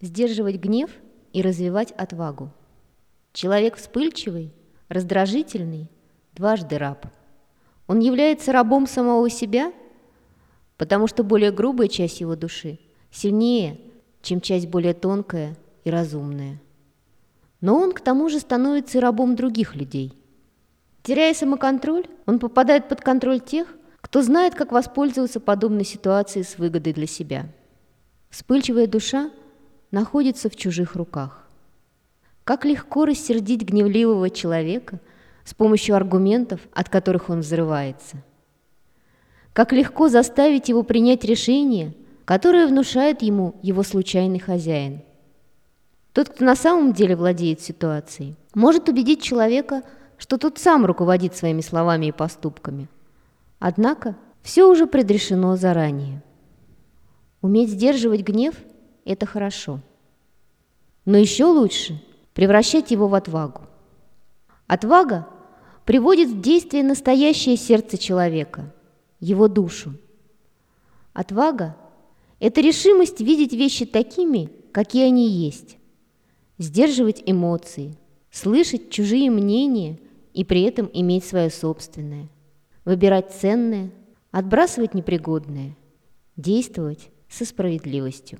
Сдерживать гнев и развивать отвагу. Человек вспыльчивый, раздражительный, дважды раб. Он является рабом самого себя, потому что более грубая часть его души сильнее, чем часть более тонкая и разумная. Но он к тому же становится и рабом других людей. Теряя самоконтроль, он попадает под контроль тех, кто знает, как воспользоваться подобной ситуацией с выгодой для себя. Вспыльчивая душа находится в чужих руках. Как легко рассердить гневливого человека с помощью аргументов, от которых он взрывается. Как легко заставить его принять решение, которое внушает ему его случайный хозяин. Тот, кто на самом деле владеет ситуацией, может убедить человека, что тот сам руководит своими словами и поступками. Однако все уже предрешено заранее. Уметь сдерживать гнев – это хорошо. Но еще лучше превращать его в отвагу. Отвага приводит в действие настоящее сердце человека, его душу. Отвага – это решимость видеть вещи такими, какие они есть, сдерживать эмоции, слышать чужие мнения и при этом иметь свое собственное, выбирать ценное, отбрасывать непригодное, действовать со справедливостью.